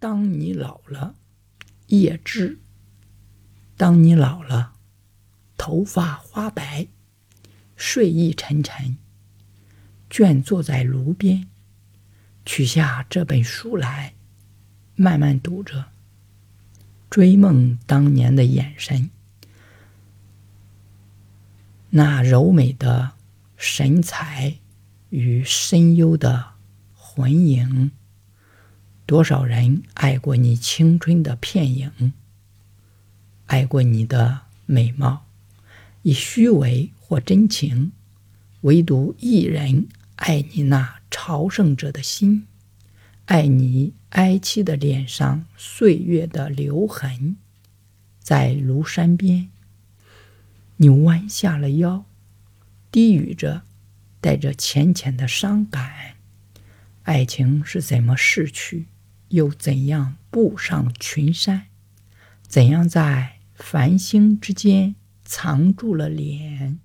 当你老了，叶芝。当你老了，头发花白，睡意沉沉，倦坐在炉边，取下这本书来，慢慢读着，追梦当年的眼神，那柔美的神采与深幽的魂影。多少人爱过你青春的片影，爱过你的美貌，以虚伪或真情，唯独一人爱你那朝圣者的心，爱你哀戚的脸上岁月的留痕，在庐山边，你弯下了腰，低语着，带着浅浅的伤感，爱情是怎么逝去？又怎样步上群山？怎样在繁星之间藏住了脸？